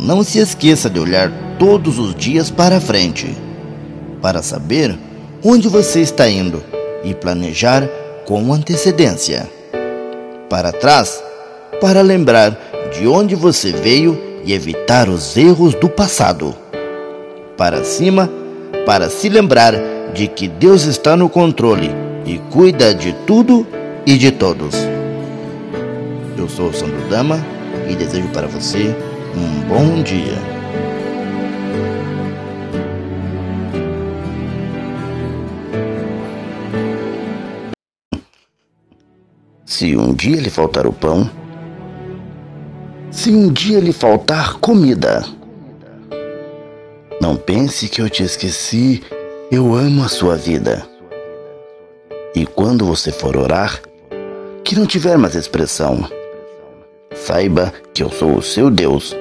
não se esqueça de olhar todos os dias para frente, para saber onde você está indo e planejar com antecedência. Para trás, para lembrar de onde você veio e evitar os erros do passado. Para cima, para se lembrar de que Deus está no controle e cuida de tudo e de todos. Eu sou o Sandro Dama e desejo para você um bom dia. Se um dia lhe faltar o pão, se um dia lhe faltar comida, não pense que eu te esqueci, eu amo a sua vida. E quando você for orar, que não tiver mais expressão, saiba que eu sou o seu Deus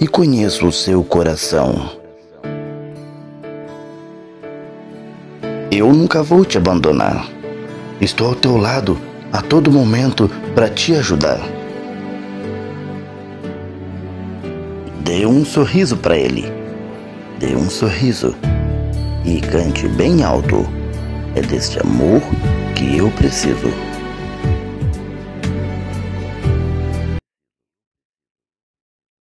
e conheço o seu coração. Eu nunca vou te abandonar. Estou ao teu lado a todo momento para te ajudar. Dê um sorriso para ele. Dê um sorriso e cante bem alto. É deste amor que eu preciso.